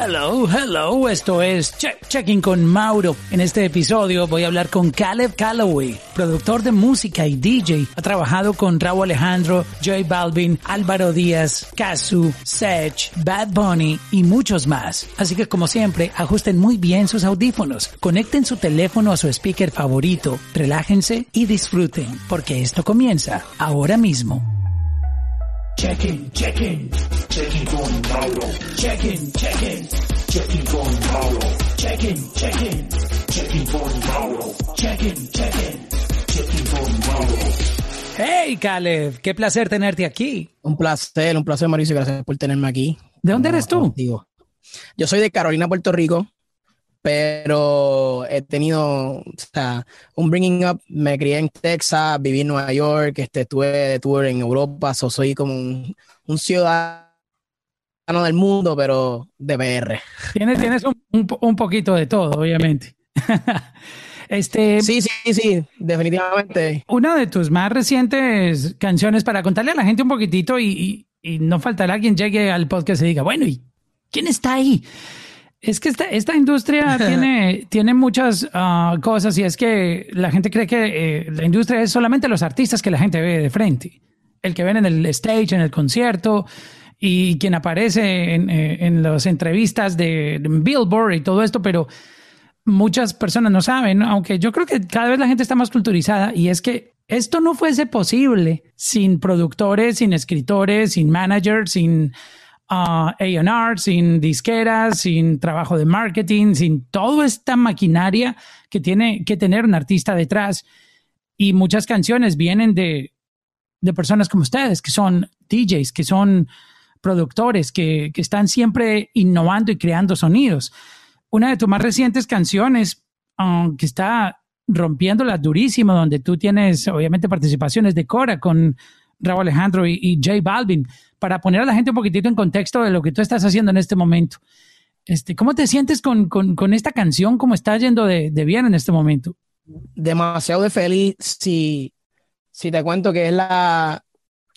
Hello, hello, esto es Checking con Mauro. En este episodio voy a hablar con Caleb Calloway, productor de música y DJ. Ha trabajado con Raúl Alejandro, J Balvin, Álvaro Díaz, Kazu, Sech, Bad Bunny y muchos más. Así que como siempre, ajusten muy bien sus audífonos, conecten su teléfono a su speaker favorito, relájense y disfruten, porque esto comienza ahora mismo. Checking, checking, checking con Mauro. Checking, checking, checking con Mauro. Checking, checking, checking con Mauro. Checking, checking, checking con Mauro. Hey, Caleb, qué placer tenerte aquí. Un placer, un placer, Mauricio. Gracias por tenerme aquí. ¿De dónde eres tú? Yo soy de Carolina, Puerto Rico pero he tenido un bringing up, me crié en Texas, viví en Nueva York, este, estuve de tour en Europa, soy como un, ciudadano del mundo, pero de PR. Tienes, tienes un, poquito de todo, obviamente. Este, sí, sí, sí, definitivamente. Una de tus más recientes canciones para contarle a la gente un poquitito y, y no faltará quien llegue al podcast y diga, bueno, ¿y quién está ahí? Es que esta, esta industria tiene, tiene muchas ah, cosas y es que la gente cree que eh, la industria es solamente los artistas que la gente ve de frente. El que ven en el stage, en el concierto y quien aparece en, eh, en las entrevistas de, Billboard y todo esto, pero muchas personas no saben, aunque yo creo que cada vez la gente está más culturizada y es que esto no fuese posible sin productores, sin escritores, sin managers, sin uh, AR, sin disqueras, sin trabajo de marketing, sin toda esta maquinaria que tiene que tener un artista detrás. Y muchas canciones vienen de, de personas como ustedes, que son DJs, que son productores, que, que están siempre innovando y creando sonidos. Una de tus más recientes canciones, uh, que está rompiéndola durísimo, donde tú tienes obviamente participaciones de Cora con Raúl Alejandro y, y J Balvin para poner a la gente un poquitito en contexto de lo que tú estás haciendo en este momento. Este, ¿Cómo te sientes con, esta canción? ¿Cómo está yendo de, bien en este momento? Demasiado de feliz. Si, si te cuento que es la.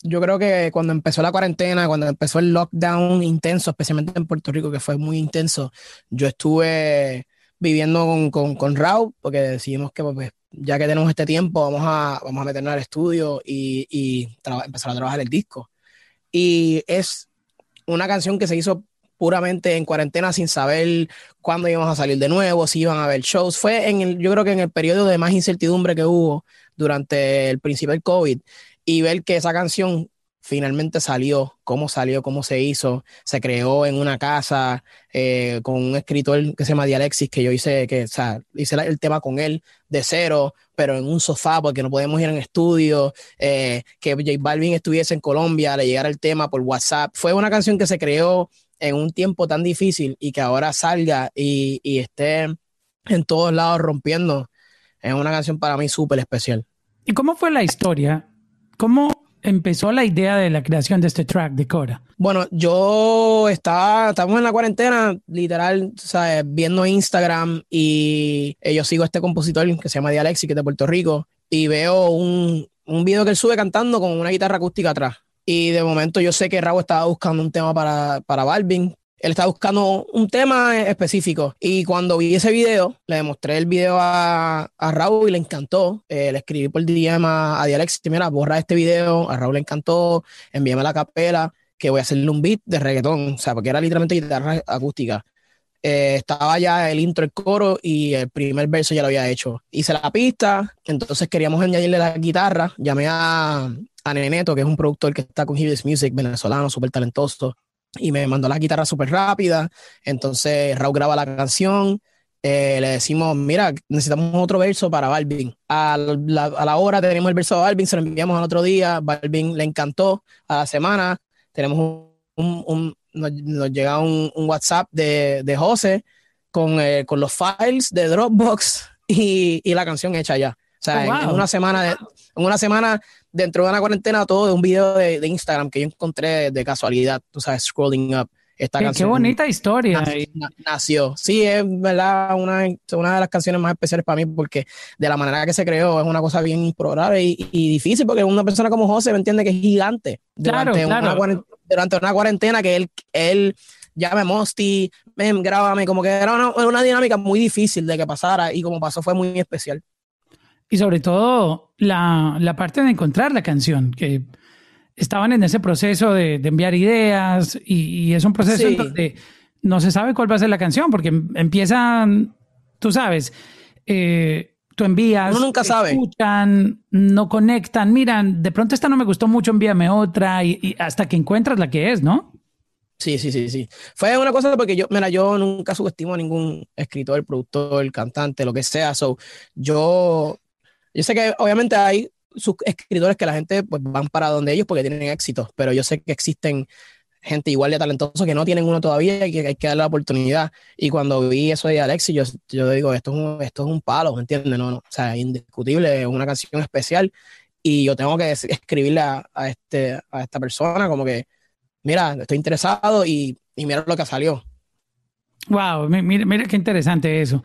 Yo creo que cuando empezó la cuarentena, cuando empezó el lockdown intenso, especialmente en Puerto Rico, que fue muy intenso, yo estuve viviendo con, con, Raúl, porque decidimos que pues, ya que tenemos este tiempo, vamos a, vamos a meternos al estudio y, y empezar a trabajar el disco. Y es una canción que se hizo puramente en cuarentena sin saber cuándo íbamos a salir de nuevo, si iban a haber shows. Fue en el, yo creo que en el periodo de más incertidumbre que hubo durante el principio del COVID y ver que esa canción finalmente salió, cómo salió, cómo se hizo, se creó en una casa eh, con un escritor que se llama Dialexis, que yo hice, que, o hice el tema con él de cero, pero en un sofá porque no podemos ir en estudio, eh, que J Balvin estuviese en Colombia, le llegara el tema por WhatsApp. Fue una canción que se creó en un tiempo tan difícil y que ahora salga y, y esté en todos lados rompiendo. Es una canción para mí súper especial. ¿Y cómo fue la historia? ¿Cómo empezó la idea de la creación de este track de Cora? Bueno, yo estaba, estamos en la cuarentena, literal, ¿sabes? viendo Instagram y eh, yo sigo a este compositor que se llama Dialexi, que es de Puerto Rico, y veo un, un video que él sube cantando con una guitarra acústica atrás. Y de momento yo sé que Raúl estaba buscando un tema para, para Balvin, él estaba buscando un tema específico. Y cuando vi ese video, le demostré el video a, Raúl y le encantó. Eh, le escribí por DM a, a Dialex, mira, borra este video. A Raúl le encantó, envíame la capela, que voy a hacerle un beat de reggaetón. O sea, porque era literalmente guitarra acústica. Eh, estaba ya el intro, el coro y el primer verso ya lo había hecho. Hice la pista, entonces queríamos añadirle la guitarra. Llamé a, a Neneto, que es un productor que está con Hibis Music, venezolano, súper talentoso y me mandó la guitarra súper rápida. Entonces Raúl graba la canción. Eh, le decimos, mira, necesitamos otro verso para Balvin. A la, a la, hora tenemos el verso de Balvin, se lo enviamos al otro día. Balvin le encantó. A la semana tenemos un, un nos, llega un, un, WhatsApp de, de José con, eh, con, los files de Dropbox y, y, la canción hecha ya. O sea, oh, en, una semana, de, en una semana dentro de una cuarentena todo de un video de, de, Instagram que yo encontré de casualidad, tú sabes, scrolling up. Esta qué, canción. Qué bonita historia. Nació, Sí, es verdad una, una de las canciones más especiales para mí porque de la manera que se creó es una cosa bien improbable y, y difícil porque una persona como José me entiende que es gigante. Claro, durante, claro. Una, durante una cuarentena que él, él llame Mosty, ven, grábame, como que era una, una, dinámica muy difícil de que pasara y como pasó fue muy especial. Y sobre todo la, la parte de encontrar la canción, que estaban en ese proceso de, de enviar ideas y, y, es un proceso en donde no se sabe cuál va a ser la canción porque empiezan, tú sabes, eh, tú envías, Uno nunca sabe. escuchan, no conectan, miran, de pronto esta no me gustó mucho, envíame otra y, y hasta que encuentras la que es, ¿no? Sí, sí, sí, sí. Fue una cosa porque yo, mira, yo nunca subestimo a ningún escritor, productor, cantante, lo que sea. So, yo, yo sé que obviamente hay sus escritores que la gente pues van para donde ellos porque tienen éxito, pero yo sé que existen gente igual de talentosa que no tienen uno todavía y que hay que darle la oportunidad. Y cuando vi eso de Alexis, yo, yo digo, esto es un, esto es un palo, ¿me entiendes? No, no, o sea, indiscutible, es una canción especial y yo tengo que escribirle a, a, este, a esta persona como que mira, estoy interesado y, y mira lo que salió. Wow, mira, mira qué interesante eso.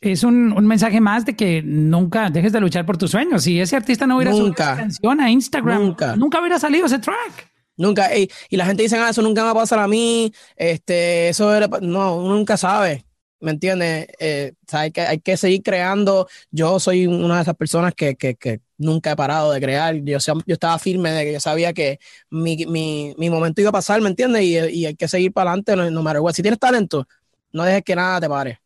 Es un, un, mensaje más de que nunca dejes de luchar por tus sueños. Si ese artista no hubiera nunca, subido canción a Instagram, nunca, nunca hubiera salido ese track. Nunca. Y, y la gente dice, ah, eso nunca me va a pasar a mí. Este, eso era, no, uno nunca sabe. ¿Me entiendes? Eh, o sea, hay, que, hay que seguir creando. Yo soy una de esas personas que, que, que nunca he parado de crear. Yo, yo estaba firme de que yo sabía que mi, mi, mi momento iba a pasar, ¿me entiendes? Y, y, hay que seguir para adelante, no, no. Si tienes talento, no dejes que nada te pare.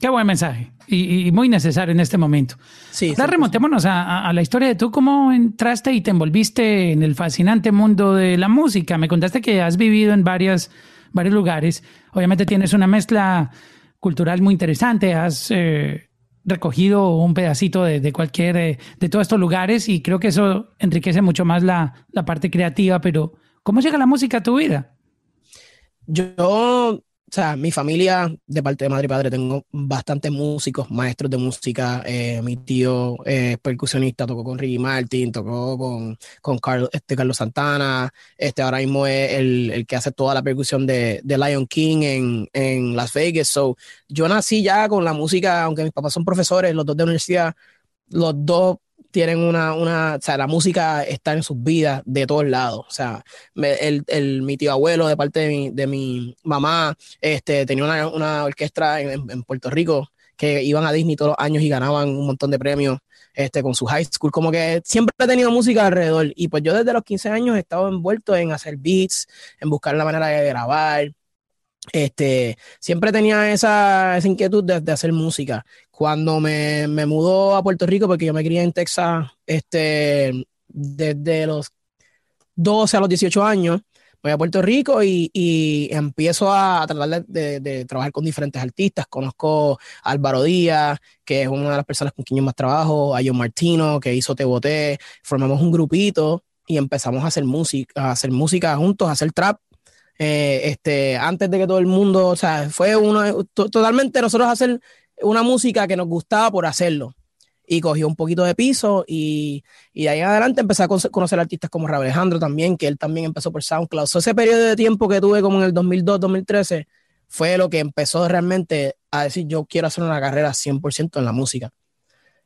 Qué buen mensaje y, y muy necesario en este momento. Sí. Ahora remontémonos a, a, a, la historia de tú, cómo entraste y te envolviste en el fascinante mundo de la música. Me contaste que has vivido en varias, varios lugares. Obviamente tienes una mezcla cultural muy interesante. Has eh, recogido un pedacito de, de cualquier eh, de todos estos lugares y creo que eso enriquece mucho más la, la parte creativa. Pero, ¿cómo llega la música a tu vida? Yo o sea, mi familia, de parte de madre y padre, tengo bastantes músicos, maestros de música. Eh, mi tío es percusionista, tocó con Ricky Martin, tocó con, con Carlos, este, Carlos Santana. Este ahora mismo es el, el que hace toda la percusión de, de Lion King en, en, Las Vegas. So, yo nací ya con la música, aunque mis papás son profesores, los dos de universidad, los dos tienen una, una, o sea, la música está en sus vidas de todos lados. O sea, me, el, el, mi tío abuelo de parte de mi, de mi mamá, este, tenía una, una orquesta en, en, Puerto Rico que iban a Disney todos los años y ganaban un montón de premios este, con su high school. Como que siempre he tenido música alrededor. Y pues yo desde los 15 años he estado envuelto en hacer beats, en buscar la manera de grabar. Este, siempre tenía esa, esa inquietud de, de, hacer música. Cuando me, me, mudó a Puerto Rico, porque yo me crié en Texas este, desde los 12 a los 18 años, voy a Puerto Rico y, y empiezo a, tratar de, trabajar con diferentes artistas. Conozco a Álvaro Díaz, que es una de las personas con quien yo más trabajo, a John Martino, que hizo Te Boté. Formamos un grupito y empezamos a hacer música, a hacer música juntos, a hacer trap eh, este, antes de que todo el mundo, o sea, fue uno, totalmente nosotros hacer una música que nos gustaba por hacerlo. Y cogió un poquito de piso y, y de ahí en adelante empecé a conocer artistas como Raúl Alejandro también, que él también empezó por SoundCloud. So, ese periodo de tiempo que tuve como en el 2002, 2013, fue lo que empezó realmente a decir yo quiero hacer una carrera 100% en la música.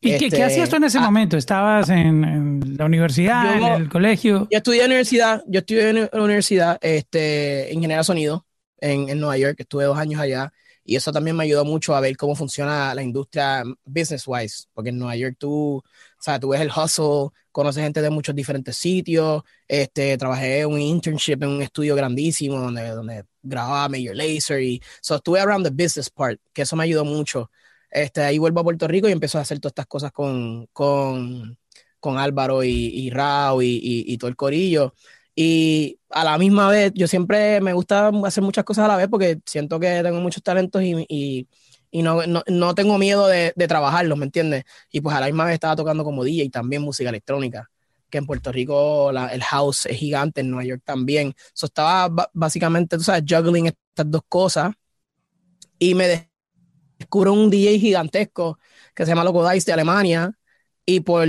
¿Y este, qué, qué, hacías tú en ese ah, momento? ¿Estabas en, en la universidad, yo, en el colegio? Yo estudié en la universidad, yo estudié en la universidad, este, ingeniería de sonido en, en Nueva York, estuve dos años allá, y eso también me ayudó mucho a ver cómo funciona la industria business-wise, porque en Nueva York tú, o sea, tú ves el hustle, conoces gente de muchos diferentes sitios, este, trabajé un internship en un estudio grandísimo donde, donde grababa Major Lazer, y so, estuve around the business part, que eso me ayudó mucho. Este, ahí vuelvo a Puerto Rico y empiezo a hacer todas estas cosas con, con, con Álvaro y, y Rao y, y, y, todo el corillo. Y a la misma vez, yo siempre me gusta hacer muchas cosas a la vez porque siento que tengo muchos talentos y, y no, no, no, tengo miedo de, de, trabajarlos, ¿me entiendes? Y pues a la misma vez estaba tocando como DJ y también música electrónica, que en Puerto Rico la, el house es gigante, en Nueva York también. So estaba básicamente, tú sabes, juggling estas dos cosas y me descubro un DJ gigantesco que se llama Loco Dice de Alemania y por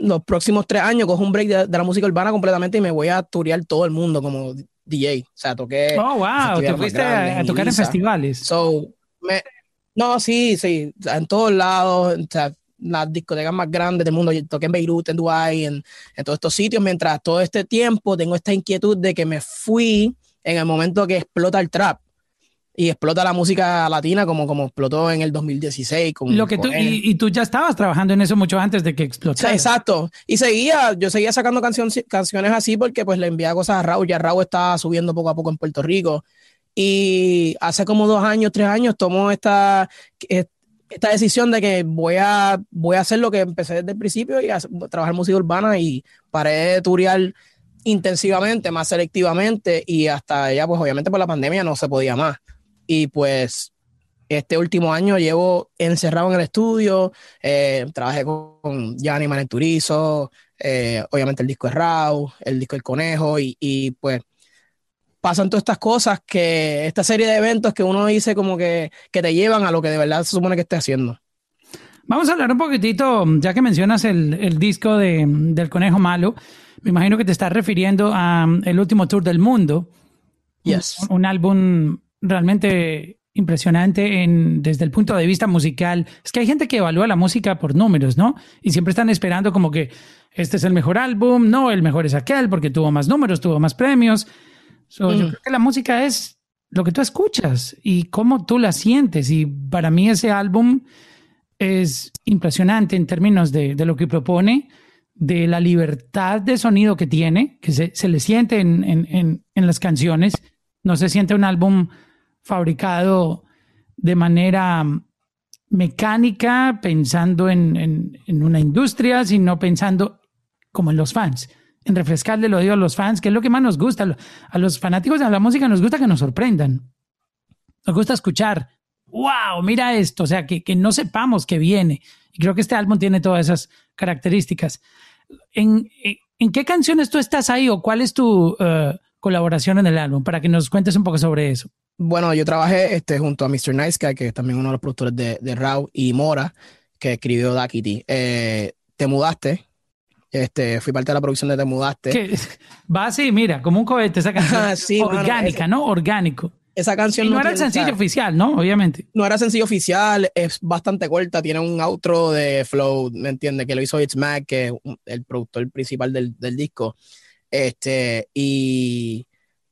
los próximos tres años cojo un break de, de la música urbana completamente y me voy a turear todo el mundo como DJ. O sea, toqué. Oh, wow, te fuiste a, a tocar en festivales. So, me, no, sí, sí, en todos lados, o sea, las discotecas más grandes del mundo. Yo toqué en Beirut, en Dubái, en, en todos estos sitios, mientras todo este tiempo tengo esta inquietud de que me fui en el momento que explota el trap y explota la música latina como, como explotó en el 2016. Con, Lo que tú, y, tú ya estabas trabajando en eso mucho antes de que explotara. exacto. Y seguía, yo seguía sacando canciones canciones así porque pues le enviaba cosas a Raúl. Ya Raúl estaba subiendo poco a poco en Puerto Rico. Y hace como dos años, tres años, tomó esta, esta decisión de que voy a, voy a hacer lo que empecé desde el principio y a trabajar música urbana y paré de turear intensivamente, más selectivamente y hasta ya, pues obviamente por la pandemia no se podía más. Y pues este último año llevo encerrado en el estudio, eh, trabajé con Gianni Manenturizo, eh, obviamente el disco es Raw, el disco El Conejo, y, y, pues pasan todas estas cosas que esta serie de eventos que uno dice como que, que te llevan a lo que de verdad se supone que esté haciendo. Vamos a hablar un poquitito, ya que mencionas el, el disco de, del Conejo Malo, me imagino que te estás refiriendo a el último tour del mundo. Yes. Un, un álbum realmente impresionante en, desde el punto de vista musical. Es que hay gente que evalúa la música por números, ¿no? Y siempre están esperando como que este es el mejor álbum, no, el mejor es aquel porque tuvo más números, tuvo más premios. So, Yo creo que la música es lo que tú escuchas y cómo tú la sientes. Y para mí ese álbum es impresionante en términos de, de lo que propone, de la libertad de sonido que tiene, que se, se le siente en, en, en las canciones. No se siente un álbum fabricado de manera mecánica, pensando en, una industria, sino pensando como en los fans, en refrescarle el oído a los fans, que es lo que más nos gusta. A los fanáticos de la música nos gusta que nos sorprendan. Nos gusta escuchar, wow, mira esto, o sea, que, no sepamos que viene. Y creo que este álbum tiene todas esas características. ¿En, en qué canciones tú estás ahí o cuál es tu uh, colaboración en el álbum? Para que nos cuentes un poco sobre eso. Bueno, yo trabajé este, junto a Mr. Nice Guy, que es también uno de los productores de, de Raw, y Mora, que escribió Dakity. Eh, Te mudaste. Este, fui parte de la producción de Te mudaste. Que va así, mira, como un cohete esa canción. sí, Orgánica, mano, ¿no? Orgánico. Esa canción y no, no era el sencillo oficial, ¿no? Obviamente. No era sencillo oficial, es bastante corta, tiene un outro de Flow, ¿me entiendes? Que lo hizo It's Mac, que es el productor principal del, del disco. Este, y,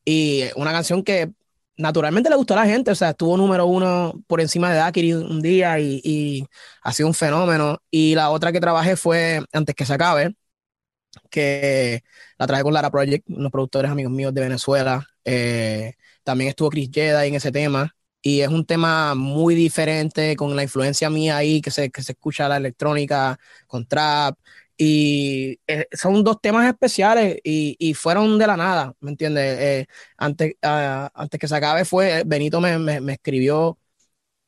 y una canción que naturalmente le gustó a la gente, o sea, estuvo número uno por encima de Dakiri un día y, y, ha sido un fenómeno. Y la otra que trabajé fue Antes que se acabe, que la traje con Lara Project, unos productores amigos míos de Venezuela. Eh, también estuvo Chris Jedi en ese tema. Y es un tema muy diferente con la influencia mía ahí, que se, que se escucha la electrónica con trap. Y eh, son dos temas especiales y, y, fueron de la nada, ¿me entiendes? Eh, antes, uh, antes que se acabe fue, Benito me, me, escribió, o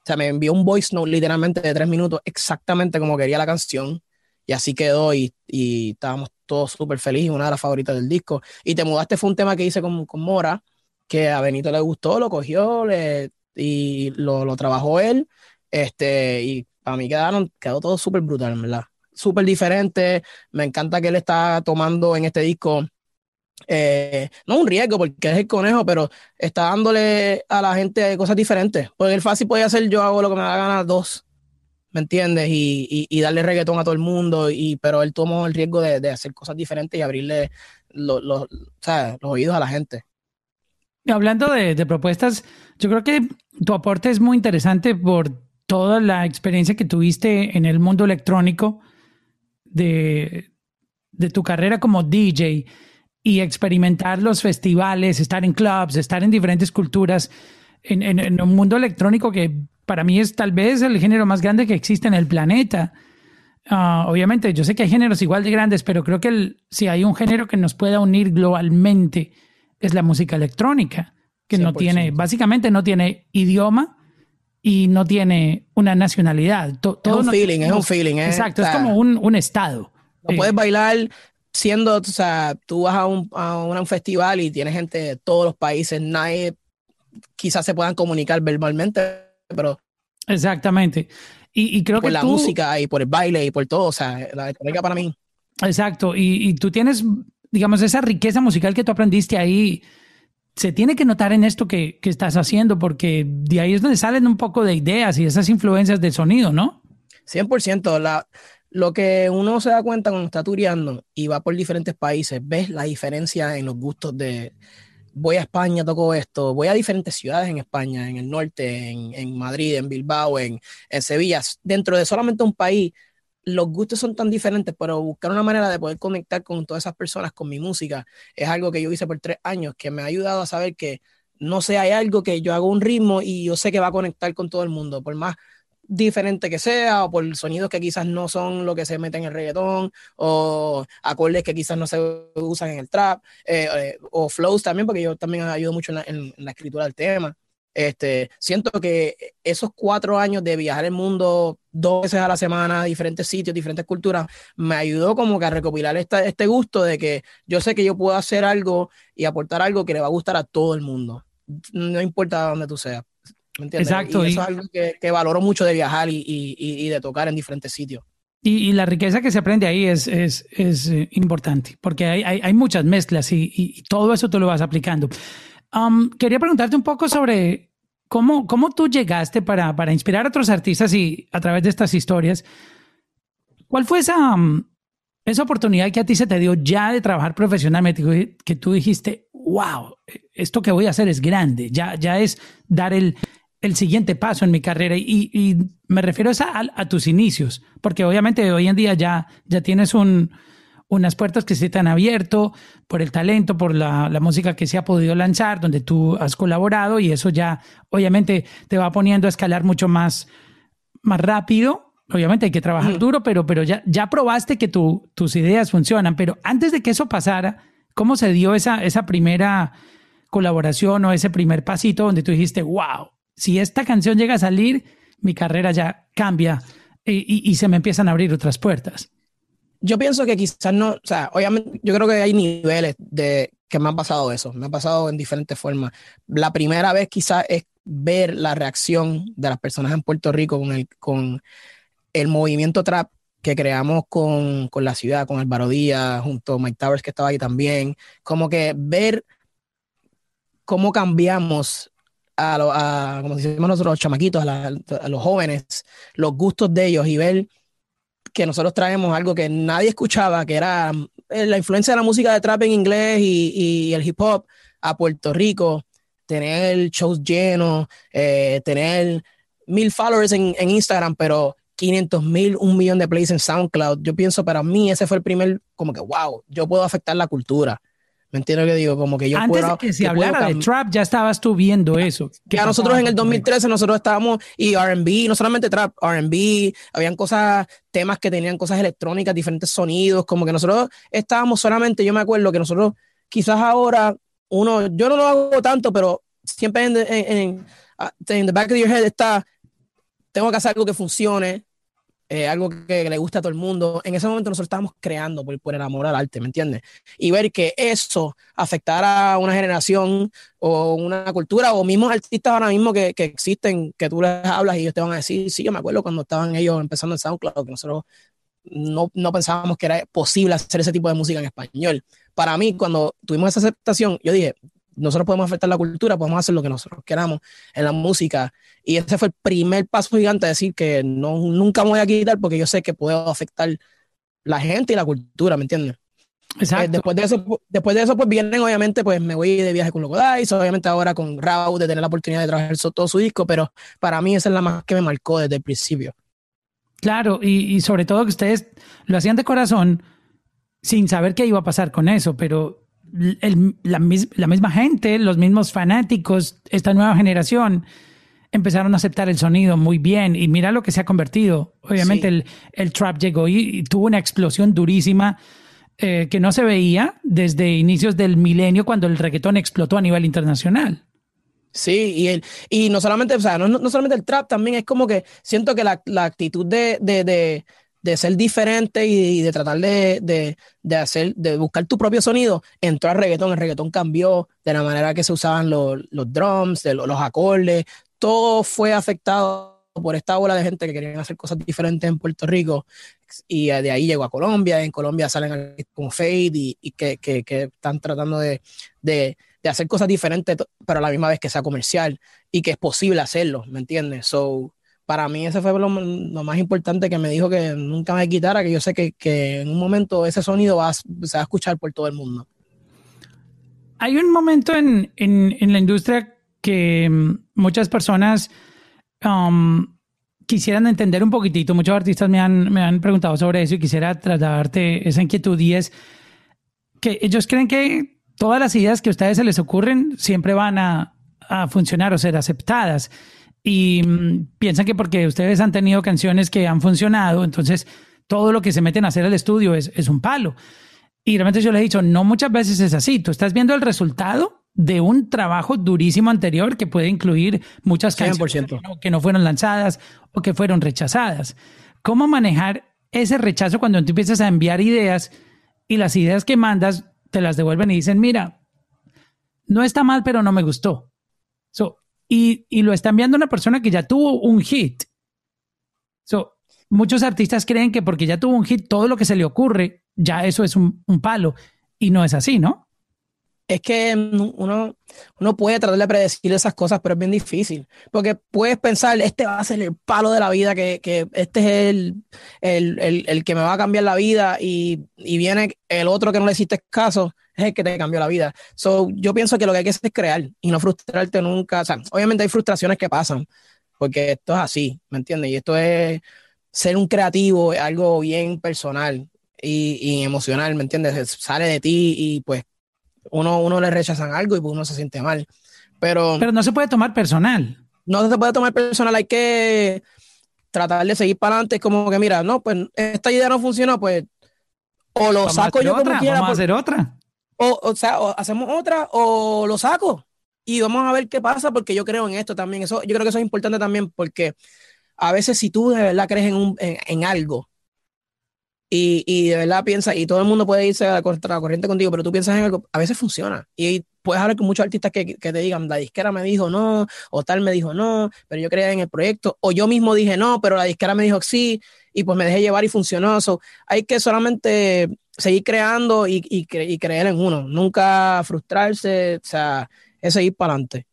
sea, me envió un voice note literalmente de tres minutos, exactamente como quería la canción. Y así quedó y, y estábamos todos súper felices, una de las favoritas del disco. Y Te Mudaste fue un tema que hice con, con Mora, que a Benito le gustó, lo cogió y lo, lo trabajó él. Este, y para mí quedaron, quedó todo súper brutal, ¿verdad? Súper diferente. Me encanta que él está tomando en este disco, eh, no un riesgo porque es el conejo, pero está dándole a la gente cosas diferentes. Porque el fácil puede hacer yo hago lo que me da ganas dos, ¿me entiendes? Y, y, y, darle reggaetón a todo el mundo, y, pero él tomó el riesgo de, de hacer cosas diferentes y abrirle lo, lo, los oídos a la gente. Hablando de, de propuestas, yo creo que tu aporte es muy interesante por toda la experiencia que tuviste en el mundo electrónico de, de tu carrera como DJ y experimentar los festivales, estar en clubs, estar en diferentes culturas, en, en, en, un mundo electrónico que para mí es tal vez el género más grande que existe en el planeta. Uh, obviamente, yo sé que hay géneros igual de grandes, pero creo que el, si hay un género que nos pueda unir globalmente es la música electrónica, que 100%. no tiene, básicamente no tiene idioma, y no tiene una nacionalidad. Todo es un no, feeling, es un feeling. Es, exacto, o sea, es como un, un estado. No puedes bailar siendo, o sea, tú vas a un, a un festival y tienes gente de todos los países, nadie quizás se puedan comunicar verbalmente, pero... Exactamente. Y, y creo por que la tú, música y por el baile y por todo, o sea, la electrónica para mí. Exacto, y, y tú tienes, digamos, esa riqueza musical que tú aprendiste ahí, se tiene que notar en esto que, que, estás haciendo, porque de ahí es donde salen un poco de ideas y esas influencias del sonido, ¿no? 100%. La, lo que uno se da cuenta cuando está tureando y va por diferentes países, ves la diferencia en los gustos de, voy a España, toco esto, voy a diferentes ciudades en España, en el norte, en, Madrid, en Bilbao, en, en, Sevilla, dentro de solamente un país, los gustos son tan diferentes, pero buscar una manera de poder conectar con todas esas personas con mi música es algo que yo hice por tres años, que me ha ayudado a saber que no sé, hay algo que yo hago un ritmo y yo sé que va a conectar con todo el mundo, por más diferente que sea, o por sonidos que quizás no son lo que se mete en el reggaetón, o acordes que quizás no se usan en el trap, eh, eh, o flows también, porque yo también ayudo mucho en la, escritura del tema. Este, siento que esos cuatro años de viajar el mundo dos veces a la semana, diferentes sitios, diferentes culturas, me ayudó como que a recopilar este gusto de que yo sé que yo puedo hacer algo y aportar algo que le va a gustar a todo el mundo, no importa dónde tú seas. Exacto. Y eso es algo que, valoro mucho de viajar y, de tocar en diferentes sitios. Y, la riqueza que se aprende ahí es, es, eh, importante, porque hay, muchas mezclas y, todo eso tú lo vas aplicando. Um, quería preguntarte un poco sobre cómo, cómo tú llegaste para, para inspirar a otros artistas y a través de estas historias. ¿Cuál fue esa, um, esa oportunidad que a ti se te dio ya de trabajar profesionalmente, que tú dijiste, wow, esto que voy a hacer es grande, ya, ya es dar el, el siguiente paso en mi carrera y, me refiero a, a, tus inicios, porque obviamente hoy en día ya, ya tienes un, unas puertas que se te han abierto por el talento, por la, la, música que se ha podido lanzar, donde tú has colaborado y eso ya obviamente te va poniendo a escalar mucho más, más rápido. Obviamente hay que trabajar mm. duro, pero, pero ya, ya probaste que tu, tus ideas funcionan. Pero antes de que eso pasara, ¿cómo se dio esa, esa primera colaboración o ese primer pasito donde tú dijiste, wow, si esta canción llega a salir, mi carrera ya cambia y, se me empiezan a abrir otras puertas. Yo pienso que quizás no, o sea, obviamente yo creo que hay niveles de que me han pasado eso, me ha pasado en diferentes formas. La primera vez quizás es ver la reacción de las personas en Puerto Rico con el, con el movimiento trap que creamos con, con la ciudad, con Álvaro Díaz, junto a Mike Towers que estaba ahí también, como que ver cómo cambiamos a, como decimos nosotros, los chamaquitos, a, los jóvenes, los gustos de ellos y ver que nosotros traemos algo que nadie escuchaba, que era eh, la influencia de la música de trap en inglés y, el hip hop a Puerto Rico, tener shows llenos, eh, tener mil followers en, en Instagram, pero 500 mil, un millón de plays en SoundCloud. Yo pienso, para mí ese fue el primer, como que, wow, yo puedo afectar la cultura. ¿Me entiendes lo que digo? Como que yo Antes de que se hablara de trap, ya estabas tú viendo eso. Que a nosotros en el 2013, nosotros estábamos, y RB, no solamente trap, RB, habían cosas, temas que tenían cosas electrónicas, diferentes sonidos, como que nosotros estábamos solamente, yo me acuerdo que nosotros, quizás ahora, uno, yo no lo hago tanto, pero siempre en, en, en the back of your head está, tengo que hacer algo que funcione, eh, algo que, le gusta a todo el mundo. En ese momento nosotros estábamos creando por, por el amor al arte, ¿me entiendes? Y ver que eso afectara a una generación o una cultura o mismos artistas ahora mismo que, que, existen, que tú les hablas y ellos te van a decir, sí, yo me acuerdo cuando estaban ellos empezando en SoundCloud, que nosotros no, no pensábamos que era posible hacer ese tipo de música en español. Para mí, cuando tuvimos esa aceptación, yo dije, nosotros podemos afectar la cultura, podemos hacer lo que nosotros queramos en la música. Y ese fue el primer paso gigante, decir que no, nunca me voy a quitar porque yo sé que puedo afectar la gente y la cultura, ¿me entiendes? Exacto. Eh, después de eso, después de eso, pues vienen, obviamente, pues me voy de viaje con Loco Dice, obviamente ahora con Raúl, de tener la oportunidad de trabajar todo su disco, pero para mí esa es la más que me marcó desde el principio. Claro, y, y sobre todo que ustedes lo hacían de corazón sin saber qué iba a pasar con eso, pero la, misma gente, los mismos fanáticos, esta nueva generación, empezaron a aceptar el sonido muy bien y mira lo que se ha convertido. Obviamente el, trap llegó y, tuvo una explosión durísima eh, que no se veía desde inicios del milenio cuando el reggaetón explotó a nivel internacional. Sí, y, el, y no solamente, o sea, no, no solamente el trap, también es como que siento que la, la actitud de, de de ser diferente y, de tratar de, hacer, de buscar tu propio sonido, entró al reggaetón, el reggaetón cambió de la manera que se usaban los, drums, de los, acordes, todo fue afectado por esta ola de gente que querían hacer cosas diferentes en Puerto Rico. Y de ahí llegó a Colombia, en Colombia salen con Fade y, que, están tratando de, de, hacer cosas diferentes, pero a la misma vez que sea comercial y que es posible hacerlo, ¿me entiendes? So, para mí ese fue lo, más importante que me dijo que nunca me quitara, que yo sé que, en un momento ese sonido va, se va a escuchar por todo el mundo. hay un momento en, la industria que mm, muchas personas um, quisieran entender un poquitito. Muchos artistas me han, preguntado sobre eso y quisiera trasladarte esa inquietud y es que ellos creen que todas las ideas que a ustedes se les ocurren siempre van a funcionar o ser aceptadas. Y mm, piensan que porque ustedes han tenido canciones que han funcionado, entonces todo lo que se meten a hacer al estudio es, es un palo. Y realmente yo le he dicho, no muchas veces es así. Tú estás viendo el resultado de un trabajo durísimo anterior que puede incluir muchas canciones que no, fueron lanzadas o que fueron rechazadas. ¿Cómo manejar ese rechazo cuando tú empiezas a enviar ideas y las ideas que mandas te las devuelven y dicen, mira, no está mal, pero no me gustó? So, y, y, lo está enviando una persona que ya tuvo un hit. So, muchos artistas creen que porque ya tuvo un hit, todo lo que se le ocurre, ya eso es un, un palo. Y no es así, ¿no? Es que uno, uno puede tratar de predecir esas cosas, pero es bien difícil. Porque puedes pensar, este va a ser el palo de la vida, que, que este es el, el, el, el, que me va a cambiar la vida, y, y, viene el otro que no le hiciste caso, es el que te cambió la vida. So, yo pienso que lo que hay que hacer es crear y no frustrarte nunca. O sea, obviamente hay frustraciones que pasan, porque esto es así, ¿me entiendes? Y esto es ser un creativo, algo bien personal y, y emocional, ¿me entiendes? Sale de ti y pues uno, uno le rechazan algo y pues uno se siente mal. Pero, pero no se puede tomar personal. No se puede tomar personal, hay que tratar de seguir para adelante. Como que, mira, no, pues esta idea no funcionó, pues o lo saco yo como quiera. Vamos a hacer otra. O, o sea, o hacemos otra o lo saco y vamos a ver qué pasa porque yo creo en esto también. Eso, yo creo que eso es importante también porque a veces si tú de verdad crees en, un, en algo, y, y, de verdad piensa, y todo el mundo puede irse a la corriente contigo, pero tú piensas en algo, a veces funciona. Y puedes hablar con muchos artistas que, que, te digan, la disquera me dijo no, o tal me dijo no, pero yo creía en el proyecto, o yo mismo dije no, pero la disquera me dijo sí, y pues me dejé llevar y funcionó. So, hay que solamente seguir creando y, y, creer en uno, nunca frustrarse, o sea, es seguir para adelante.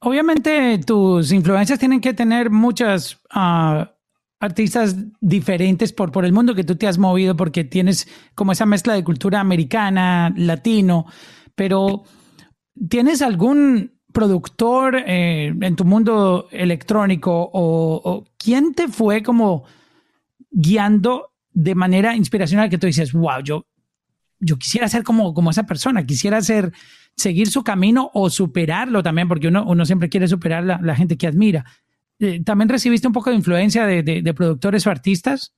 Obviamente tus influencias tienen que tener muchas... Uh artistas diferentes por, por el mundo que tú te has movido porque tienes como esa mezcla de cultura americana, latino, pero ¿tienes algún productor eh, en tu mundo electrónico o, quién te fue como guiando de manera inspiracional que tú dices, wow, yo, yo quisiera ser como, como esa persona, quisiera ser, seguir su camino o superarlo también, porque uno, uno siempre quiere superar la, la gente que admira. Eh, ¿también recibiste un poco de influencia de, de, productores o artistas?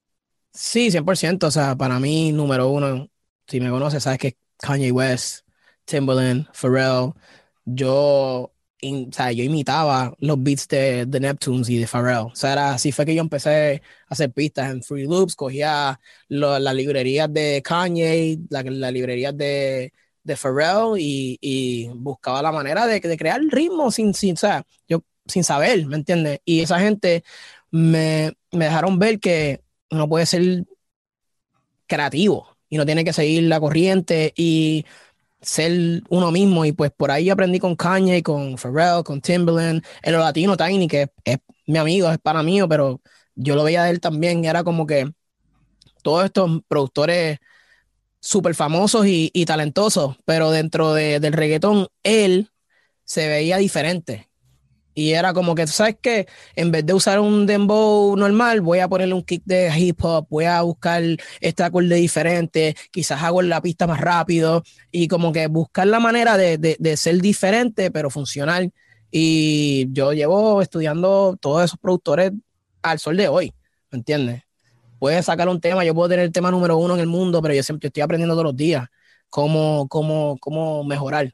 Sí, 100%. O sea, para mí, número uno, si me conoces, sabes que Kanye West, Timbaland, Pharrell. Yo, o sea, yo imitaba los beats de, de Neptunes y de Pharrell. O sea, era, así fue que yo empecé a hacer pistas en Free Loops, cogía las librerías de Kanye, las la librerías de, de Pharrell y, y, buscaba la manera de, de crear ritmo sin, sin, o sea, yo sin saber, ¿me entiendes? Y esa gente me, dejaron ver que uno puede ser creativo y no tiene que seguir la corriente y ser uno mismo. Y pues por ahí aprendí con Kanye, con Pharrell, con Timbaland, el latino Tiny, que es, mi amigo, es para mí, pero yo lo veía de él también. era como que todos estos productores súper famosos y, talentosos, pero dentro del reggaetón, él se veía diferente. Y era como que, ¿sabes qué? En vez de usar un dembow normal, voy a ponerle un kick de hip hop, voy a buscar este acorde diferente, quizás hago la pista más rápido y como que buscar la manera de, de, ser diferente, pero funcional. Y yo llevo estudiando todos esos productores al sol de hoy, ¿me entiendes? Puedes sacar un tema, yo puedo tener el tema número uno en el mundo, pero yo siempre estoy aprendiendo todos los días cómo, cómo, cómo mejorar.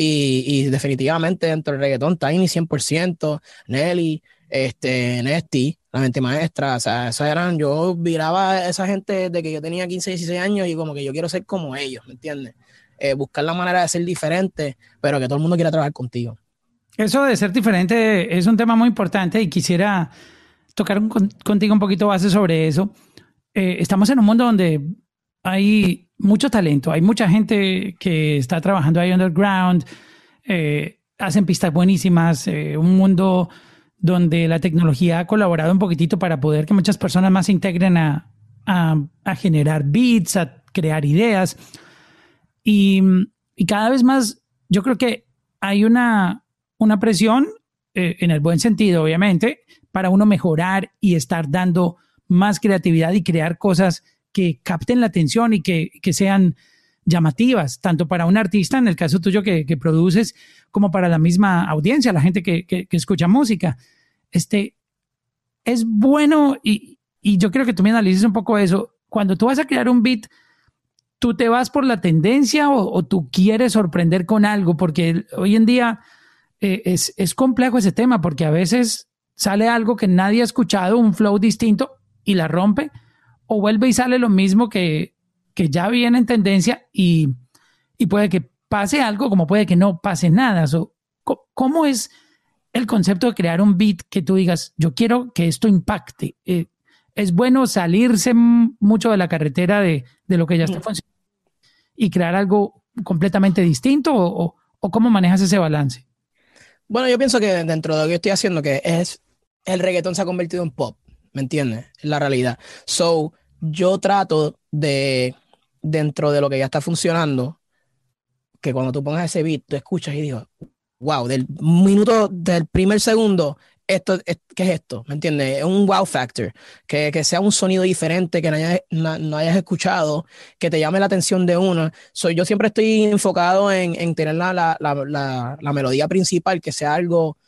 Y, definitivamente dentro del reggaetón, Tiny 100%, Nelly, este, Nesty, la mente maestra, o sea, esas eran, yo viraba a esa gente de que yo tenía 15, 16 años y como que yo quiero ser como ellos, ¿me entiendes? Eh, buscar la manera de ser diferente, pero que todo el mundo quiera trabajar contigo. Eso de ser diferente es un tema muy importante y quisiera tocar contigo un poquito base sobre eso. Eh, estamos en un mundo donde hay mucho talento, hay mucha gente que está trabajando ahí underground, eh, hacen pistas buenísimas, eh, un mundo donde la tecnología ha colaborado un poquitito para poder que muchas personas más se integren a, a, generar beats, a crear ideas. Y, y cada vez más yo creo que hay una, una presión, eh, en el buen sentido, obviamente, para uno mejorar y estar dando más creatividad y crear cosas que capten la atención y que, que sean llamativas, tanto para un artista, en el caso tuyo que, que produces, como para la misma audiencia, la gente que, que, escucha música. Este, es bueno y, y yo creo que tú me analices un poco eso. Cuando tú vas a crear un beat, ¿tú te vas por la tendencia o, o tú quieres sorprender con algo? Porque hoy en día eh, es, es complejo ese tema, porque a veces sale algo que nadie ha escuchado, un flow distinto y la rompe, o vuelve y sale lo mismo que, que ya viene en tendencia y, y puede que pase algo como puede que no pase nada. So, ¿Cómo es el concepto de crear un beat que tú digas, yo quiero que esto impacte? Eh, ¿Es bueno salirse mucho de la carretera de, de lo que ya está funcionando y crear algo completamente distinto o, o, cómo manejas ese balance? Bueno, yo pienso que dentro de lo que estoy haciendo, que es el reggaetón se ha convertido en pop, ¿me entiendes? La realidad. So, yo trato de, dentro de lo que ya está funcionando, que cuando tú pongas ese beat, tú escuchas y digo, wow, del minuto, del primer segundo, esto, ¿qué es esto? ¿Me entiendes? Es un wow factor, que, que sea un sonido diferente, que no hayas, no, no hayas, escuchado, que te llame la atención de uno. So, yo siempre estoy enfocado en, en tener la, la, la, la, melodía principal, que sea algo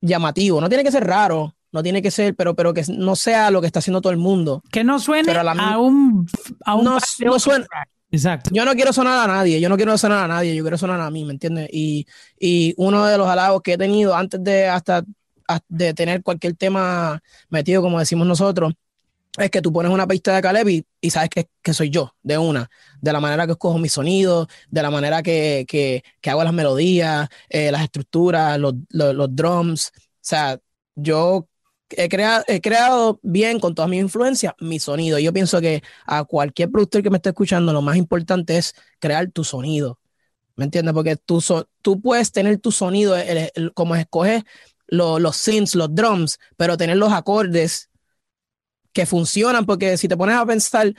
llamativo. No tiene que ser raro, no tiene que ser, pero, pero que no sea lo que está haciendo todo el mundo. Que no suene a, la, a, un, a un no, Exacto. Yo no quiero sonar a nadie, yo no quiero sonar a nadie, yo quiero sonar a mí, ¿me entiendes? Y, y uno de los halagos que he tenido antes de hasta de tener cualquier tema metido, como decimos nosotros, es que tú pones una pista de Caleb y, y sabes que, que, soy yo, de una, de la manera que escojo mis sonidos, de la manera que, que, que hago las melodías, eh, las estructuras, los, los, los, drums. O sea, yo he, crea, he creado bien con toda mi influencia mi sonido. Yo pienso que a cualquier productor que me esté escuchando, lo más importante es crear tu sonido. ¿Me entiendes? Porque tú, so, tú puedes tener tu sonido el, como escoges lo, los synths, los drums, pero tener los acordes que funcionan, porque si te pones a pensar,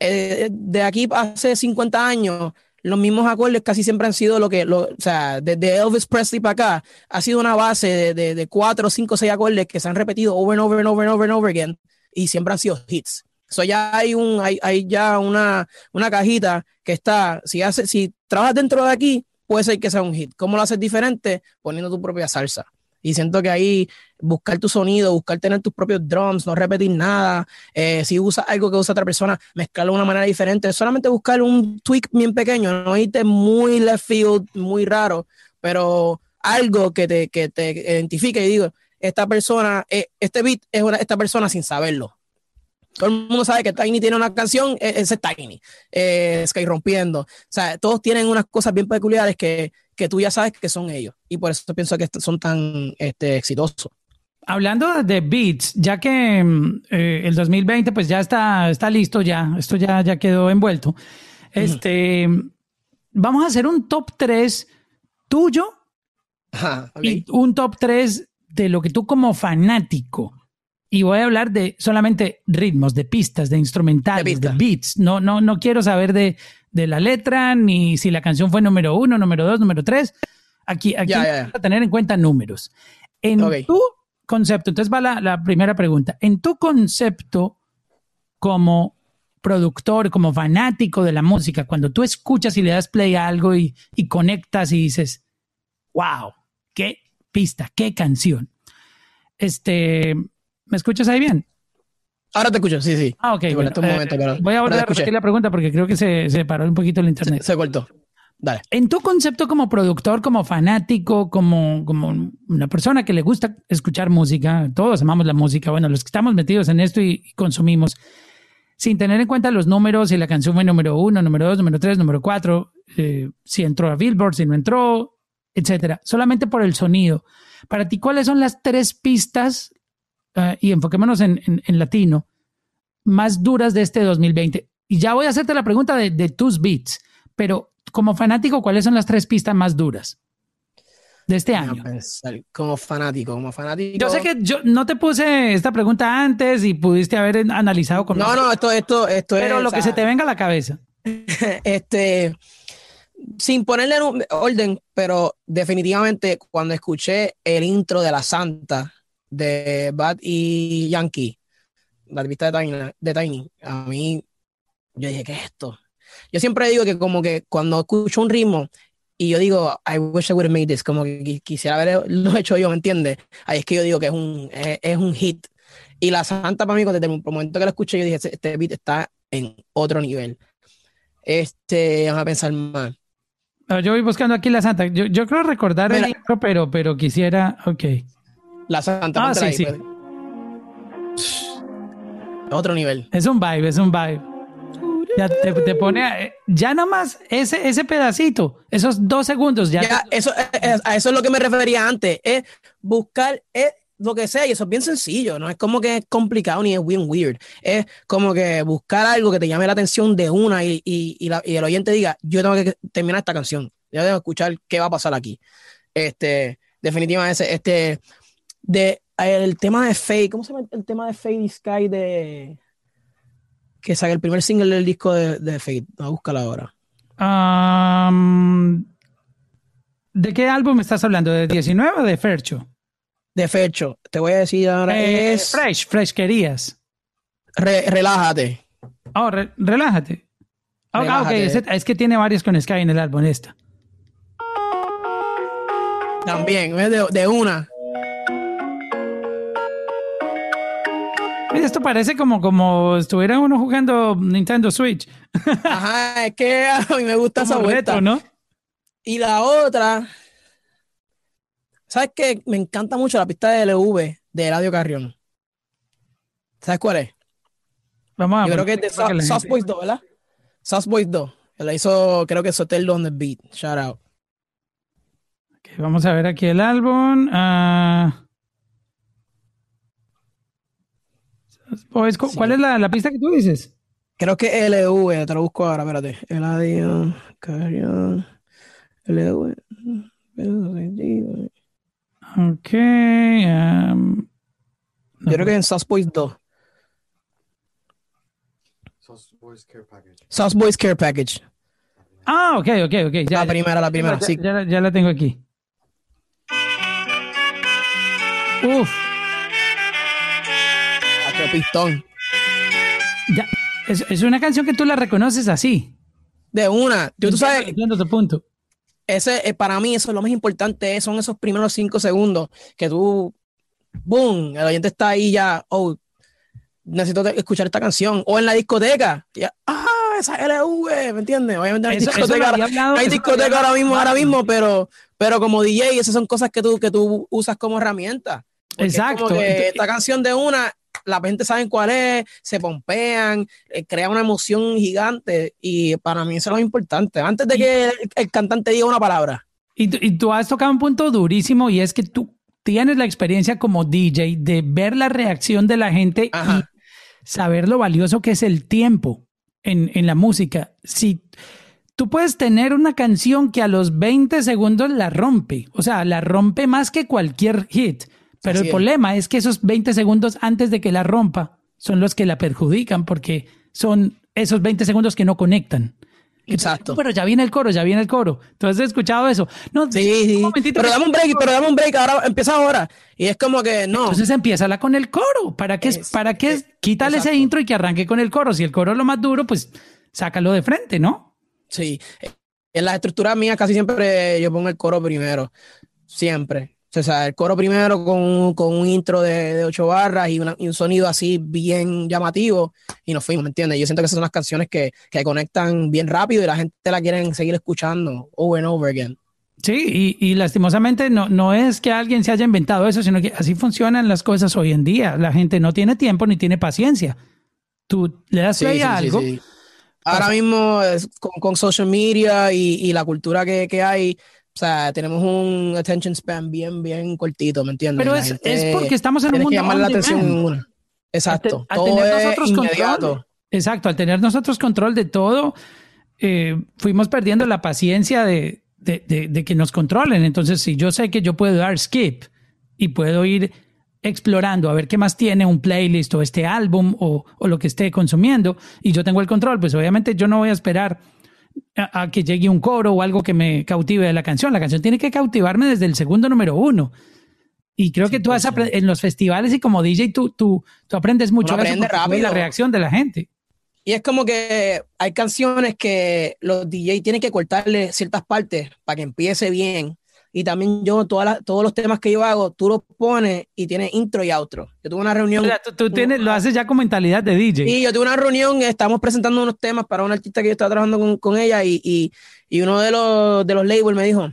eh, de aquí hace 50 años, los mismos acordes casi siempre han sido lo que, lo, o sea, desde Elvis Presley para acá, ha sido una base de, de, de cuatro, cinco, seis acordes que se han repetido over and over and over and over and over again y siempre han sido hits. So ya hay un, hay, hay ya una, una cajita que está, si hace, si trabajas dentro de aquí, puede ser que sea un hit. ¿Cómo lo haces diferente? Poniendo tu propia salsa. Y siento que ahí buscar tu sonido, buscar tener tus propios drums, no repetir nada. Eh, si usas algo que usa otra persona, mezclarlo de una manera diferente. Solamente buscar un tweak bien pequeño, no irte muy left field, muy raro, pero algo que te, que te identifique y digo, esta persona, eh, este beat es una, esta persona sin saberlo. Todo el mundo sabe que Tiny tiene una canción, ese es Tiny, eh, Sky rompiendo. O sea, todos tienen unas cosas bien peculiares que, que tú ya sabes que son ellos. Y por eso pienso que son tan este, exitosos. Hablando de beats, ya que eh, el 2020 pues ya está, está listo, ya, esto ya, ya quedó envuelto. Este, vamos a hacer un top 3 tuyo Ajá, okay. y un top 3 de lo que tú como fanático y voy a hablar de solamente ritmos, de pistas, de instrumentales, de, pista. de beats. No, no, no quiero saber de, de, la letra, ni si la canción fue número uno, número dos, número tres. Aquí, aquí ya, a tener en cuenta números. En okay. tu concepto, entonces va la, la, primera pregunta. En tu concepto como productor, como fanático de la música, cuando tú escuchas y le das play a algo y, y conectas y dices, wow, qué pista, qué canción. Este, ¿Me escuchas ahí bien? Ahora te escucho, sí, sí. Ah, ok. Bueno, este momento, pero voy a volver a repetir la pregunta porque creo que se, se paró un poquito el internet. Se, se, cortó. Dale. En tu concepto como productor, como fanático, como, como una persona que le gusta escuchar música, todos amamos la música, bueno, los que estamos metidos en esto y, y consumimos, sin tener en cuenta los números, si la canción fue número uno, número dos, número tres, número cuatro, eh, si entró a Billboard, si no entró, etcétera. Solamente por el sonido. Para ti, ¿cuáles son las tres pistas Uh, y enfoquémonos en, en, en, latino, más duras de este 2020. Y ya voy a hacerte la pregunta de, de, tus beats, pero como fanático, ¿cuáles son las tres pistas más duras de este año? Como fanático, como fanático. Yo sé que yo no te puse esta pregunta antes y pudiste haber analizado con No, no, esto, esto, esto pero es, lo que o sea, se te venga a la cabeza. este, sin ponerle orden, pero definitivamente cuando escuché el intro de La Santa de Bad y Yankee, la vista de Tiny, de Tiny, a mí, yo dije, ¿qué es esto? Yo siempre digo que como que cuando escucho un ritmo y yo digo, I wish I would have made this, como que quisiera haberlo hecho yo, ¿me entiendes? Ahí es que yo digo que es un, es, un hit. Y La Santa para mí, desde el momento que la escuché, yo dije, este, este beat está en otro nivel. Este, vamos a pensar más. yo voy buscando aquí La Santa. Yo, yo creo recordar el intro, pero, pero quisiera, ok. La Santa. Ah, sí, sí. Pues. Otro nivel. Es un vibe, es un vibe. Ya te, pone, ya nada más ese, ese pedacito, esos dos segundos, ya. eso, eh, eh, a eso es lo que me refería antes, es buscar es lo que sea, y eso es bien sencillo, no es como que es complicado ni es bien weird, es como que buscar algo que te llame la atención de una y, y, y, el oyente diga, yo tengo que terminar esta canción, yo tengo que escuchar qué va a pasar aquí. Este, definitivamente, este, de, el tema de Fade, ¿cómo se llama el tema de Fade Sky de que saque el primer single del disco de, de Fate. a buscarla ahora. ¿De qué álbum estás hablando? ¿De 19 o de Fercho? De Fercho. Te voy a decir ahora. Eh, es... Fresh, Fresh querías. relájate. Oh, relájate. Ah, ok, es, que tiene varios con Sky en el álbum esta. También, de, de una. Esto parece como, como estuviera uno jugando Nintendo Switch. Ajá, es que a mí me gusta esa vuelta. ¿no? Y la otra, ¿sabes qué? Me encanta mucho la pista de LV de Radio Carrión. ¿Sabes cuál es? Vamos a Yo creo que es de Sauce Boys 2, ¿verdad? Sauce Boys 2. La hizo, creo que Sotel on the Beat. Shout out. vamos a ver aquí el álbum. ¿Cuál es la, pista que tú dices? Creo que LV, te lo busco ahora, espérate. Eladio, Carrión, LV. Ok. Um, Yo creo que en Sauce Boys 2. Sauce Boys Care Package. Sauce Boys Care Package. Ah, ok, ok, ok. Ya, la primera, la primera, ya, sí. Ya, ya la tengo aquí. Uf pistón. Ya, es, una canción que tú la reconoces así. De una. tú sabes. tu punto. Ese, eh, para mí, eso es lo más importante. Son esos primeros cinco segundos que tú. ¡Boom! El oyente está ahí ya. Oh, necesito escuchar esta canción. O en la discoteca. Ya, ¡Ah! Esa LV, ¿me entiendes? Obviamente hay discoteca, hay discoteca ahora mismo, ahora mismo, pero, pero como DJ, esas son cosas que tú, que tú usas como herramienta. Exacto. esta canción de una la gente sabe cuál es, se pompean, eh, crea una emoción gigante y para mí eso es lo importante. Antes de que el, cantante diga una palabra. Y, tú has tocado un punto durísimo y es que tú tienes la experiencia como DJ de ver la reacción de la gente y saber lo valioso que es el tiempo en, en la música. Si tú puedes tener una canción que a los 20 segundos la rompe, o sea, la rompe más que cualquier hit pero el problema es que esos 20 segundos antes de que la rompa son los que la perjudican porque son esos 20 segundos que no conectan. Exacto. Pero ya viene el coro, ya viene el coro. ¿Tú has escuchado eso? No, sí, sí. Pero dame un break, pero dame un break, ahora empieza ahora. Y es como que no. Entonces empieza con el coro. ¿Para qué? ¿Para qué? Quítale ese intro y que arranque con el coro. Si el coro es lo más duro, pues sácalo de frente, ¿no? Sí. En las estructuras mías casi siempre yo pongo el coro primero. Siempre. O sea, el coro primero con, con un intro de, de ocho barras y, un sonido así bien llamativo y nos fuimos, ¿me entiendes? Yo siento que esas son las canciones que, que conectan bien rápido y la gente la quiere seguir escuchando over and over again. Sí, y, y, lastimosamente no, no es que alguien se haya inventado eso, sino que así funcionan las cosas hoy en día. La gente no tiene tiempo ni tiene paciencia. Tú le das play a algo. Ahora mismo con, con, social media y, y la cultura que, que hay, o sea, tenemos un attention span bien, bien cortito, ¿me entiendes? Pero es, es, porque estamos en un mundo. que llamar la atención en una. Exacto. Al, todo es inmediato. exacto. Al tener nosotros control de todo, eh, fuimos perdiendo la paciencia de, de, de, de, que nos controlen. Entonces, si yo sé que yo puedo dar skip y puedo ir explorando a ver qué más tiene un playlist o este álbum o, o lo que esté consumiendo y yo tengo el control, pues obviamente yo no voy a esperar a, que llegue un coro o algo que me cautive de la canción. La canción tiene que cautivarme desde el segundo número uno. Y creo que tú has en los festivales y como DJ tú, tú, tú aprendes mucho. Aprende rápido. La reacción de la gente. Y es como que hay canciones que los DJ tienen que cortarle ciertas partes para que empiece bien. Y también yo, todas todos los temas que yo hago, tú los pones y tienes intro y outro. Yo tuve una reunión. tú, tienes, lo haces ya con mentalidad de DJ. Sí, yo tuve una reunión, estamos presentando unos temas para una artista que yo estaba trabajando con, con ella y, y, y, uno de los, de los labels me dijo,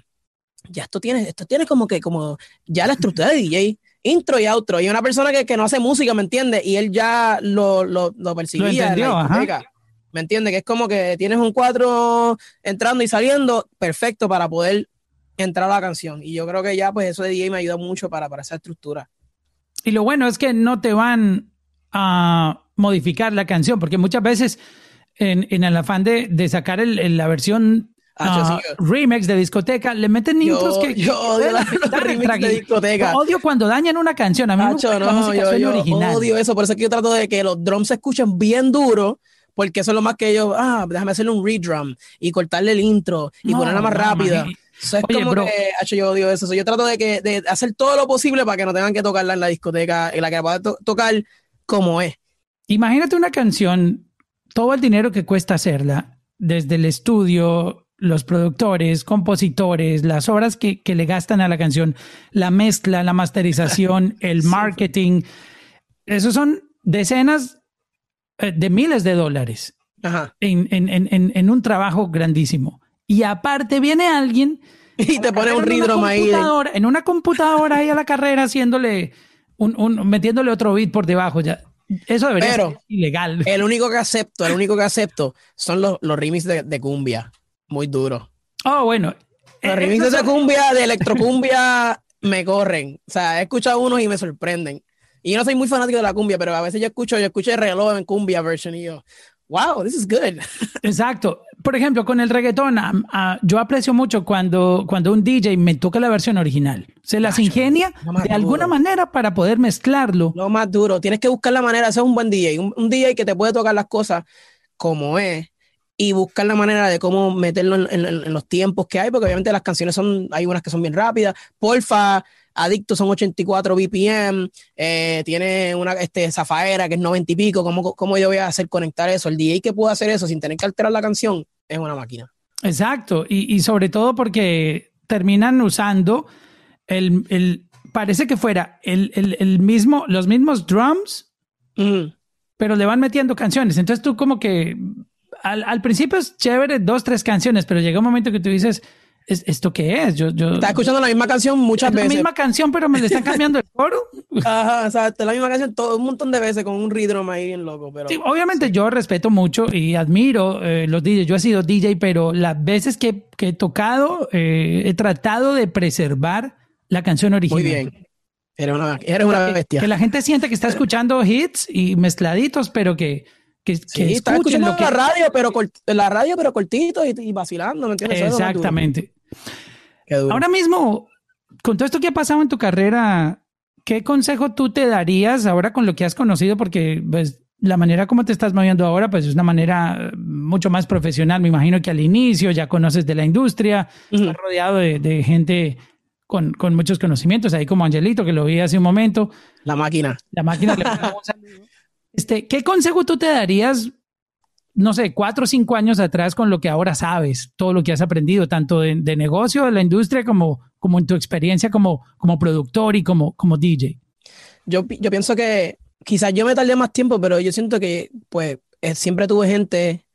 ya esto tiene, esto tiene como que, como ya la estructura de DJ intro y outro. Y una persona que, que no hace música, ¿me entiende? Y él ya lo, lo, lo percibía. ¿Me entiende? Que es como que tienes un cuatro entrando y saliendo, perfecto para poder entrar a la canción. Y yo creo que ya, pues eso de DJ me ayuda mucho para, para esa estructura. Y lo bueno es que no te van a modificar la canción, porque muchas veces en, en el afán de, de sacar el, la versión Ah, remix de discoteca, le meten intros que. Yo odio la, remix de discoteca. odio cuando dañan una canción. A mí me gusta la música yo, original. odio eso, por eso es que yo trato de que los drums se escuchen bien duro, porque eso es lo más que yo. Ah, déjame hacerle un redrum y cortarle el intro y ponerla más rápida. Eso es como que, yo odio eso. Yo trato de, que, de hacer todo lo posible para que no tengan que tocarla en la discoteca, en la que pueda tocar como es. Imagínate una canción, todo el dinero que cuesta hacerla, desde el estudio, los productores, compositores, las horas que, le gastan a la canción, la mezcla, la masterización, el marketing, esos son decenas eh, de miles de dólares En, un trabajo grandísimo. Y aparte viene alguien y te pone un ridrom ahí. En una computadora ahí a la carrera haciéndole un, metiéndole otro beat por debajo. Ya. Eso debería ser ilegal. El único que acepto, el único que acepto son los, los remixes de cumbia muy duro. Oh, bueno. Los remixes de cumbia, de electrocumbia, me corren. O sea, he escuchado unos y me sorprenden. Y yo no soy muy fanático de la cumbia, pero a veces yo escucho, yo escucho el reloj en cumbia version y yo, wow, this is good. Exacto. Por ejemplo, con el reggaetón, yo aprecio mucho cuando, cuando un DJ me toca la versión original. Se las ingenia de alguna manera para poder mezclarlo. Lo más duro. Tienes que buscar la manera. Ese es un buen DJ. un DJ que te puede tocar las cosas como es y buscar la manera de cómo meterlo en, los tiempos que hay, porque obviamente las canciones son, hay unas que son bien rápidas. Porfa, Adicto son 84 BPM, eh, tiene una este, Zafaera que es 90 y pico. ¿Cómo, ¿Cómo yo voy a hacer conectar eso? El DJ que puede hacer eso sin tener que alterar la canción es una máquina. Exacto, y, sobre todo porque terminan usando el, parece que fuera el, mismo, los mismos drums, pero le van metiendo canciones. Entonces tú como que al, principio es chévere, dos, tres canciones, pero llega un momento que tú dices, ¿esto qué es? Yo, yo, Estás escuchando la misma canción muchas veces. La misma canción, pero me le están cambiando el coro. Ajá, o sea, la misma canción todo un montón de veces con un ritmo ahí bien loco. Pero, sí, obviamente yo respeto mucho y admiro eh, los DJs. Yo he sido DJ, pero las veces que, que he tocado, eh, he tratado de preservar la canción original. Muy bien. Eres una, eres una bestia. Que la gente siente que está escuchando hits y mezcladitos, pero que que, sí, escuchando lo que... la radio, pero la radio, pero cortito y, vacilando, ¿me entiendes? Exactamente. Ahora mismo, con todo esto que ha pasado en tu carrera, ¿qué consejo tú te darías ahora con lo que has conocido? Porque pues, la manera como te estás moviendo ahora, pues es una manera mucho más profesional. Me imagino que al inicio ya conoces de la industria, estás rodeado de, gente con, con, muchos conocimientos, ahí como Angelito, que lo vi hace un momento. La máquina. La máquina le Este, ¿Qué consejo tú te darías, no sé, cuatro o cinco años atrás con lo que ahora sabes, todo lo que has aprendido, tanto de, negocio, de la industria, como, como en tu experiencia como, como productor y como, como DJ? Yo, yo pienso que quizás yo me tardé más tiempo, pero yo siento que pues eh, siempre tuve gente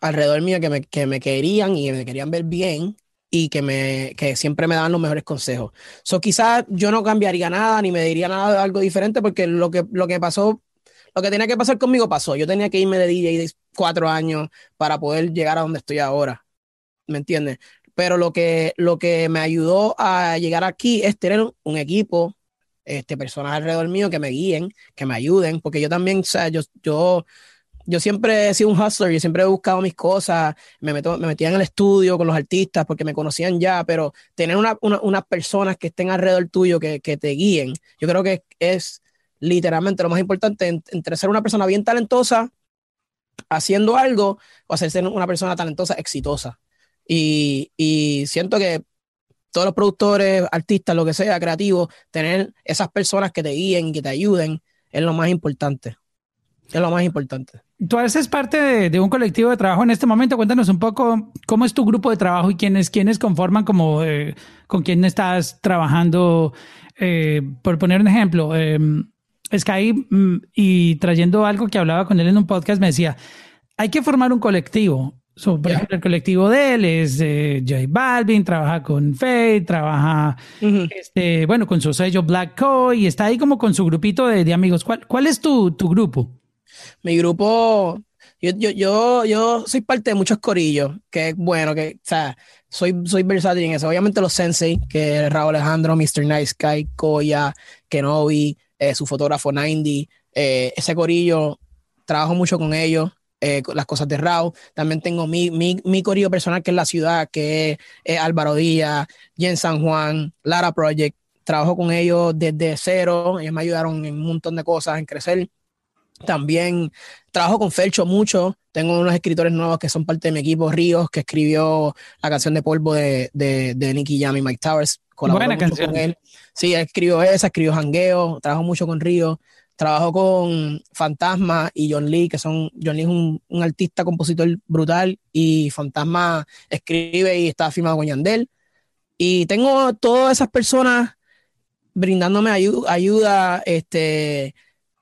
alrededor mío que me, que me querían y me querían ver bien y que, me, que siempre me daban los mejores consejos. So, quizás yo no cambiaría nada ni me diría nada de algo diferente porque lo que, lo que pasó lo que tenía que pasar conmigo pasó. Yo tenía que irme de DJ de cuatro años para poder llegar a donde estoy ahora. ¿Me entiendes? Pero lo que, lo que me ayudó a llegar aquí es tener un equipo, este, personas alrededor mío que me guíen, que me ayuden, porque yo también, o sea, yo, yo, yo siempre he sido un hustler, yo siempre he buscado mis cosas, me, meto, me metía en el estudio con los artistas porque me conocían ya, pero tener una, unas personas que estén alrededor tuyo, que, que te guíen, yo creo que es literalmente lo más importante entre ser una persona bien talentosa haciendo algo o hacerse una persona talentosa, exitosa. Y, y siento que todos los productores, artistas, lo que sea, creativos, tener esas personas que te guíen que te ayuden es lo más importante. Es lo más importante. Tú haces parte de, un colectivo de trabajo en este momento. Cuéntanos un poco cómo es tu grupo de trabajo y quiénes, quiénes conforman como eh, con quién estás trabajando. Eh, por poner un ejemplo, eh, Sky mm, y trayendo algo que hablaba con él en un podcast me decía, hay que formar un colectivo. por ejemplo, el colectivo de él es J Balvin, trabaja con Faye, trabaja, este, bueno, con su sello Black Co y está ahí como con su grupito de, amigos. ¿Cuál, ¿Cuál, es tu, tu grupo? Mi grupo, yo, yo, yo, yo soy parte de muchos corillos, que es bueno, que, o sea, soy, soy versátil en eso. Obviamente los Sensei, que es Raúl Alejandro, Mr. Nice Guy, Koya, Kenobi, eh, su fotógrafo 90, eh, ese corillo, trabajo mucho con ellos. Eh, las cosas de Raúl. También tengo mi, mi, mi corillo personal que es la ciudad, que es, Álvaro Díaz, Jen San Juan, Lara Project. Trabajo con ellos desde cero. Ellos me ayudaron en un montón de cosas, en crecer. También trabajo con Felcho mucho. Tengo unos escritores nuevos que son parte de mi equipo, Ríos, que escribió la canción de polvo de, de, de Nicky Jam y Mike Towers. Buena canción. Con él. Sí, escribió esa, escribió Jangueo, trabajo mucho con Ríos. Trabajo con Fantasma y John Lee, que son, John Lee es un, un artista, compositor brutal, y Fantasma escribe y está firmado con Yandel. Y tengo todas esas personas brindándome ayuda, ayuda este,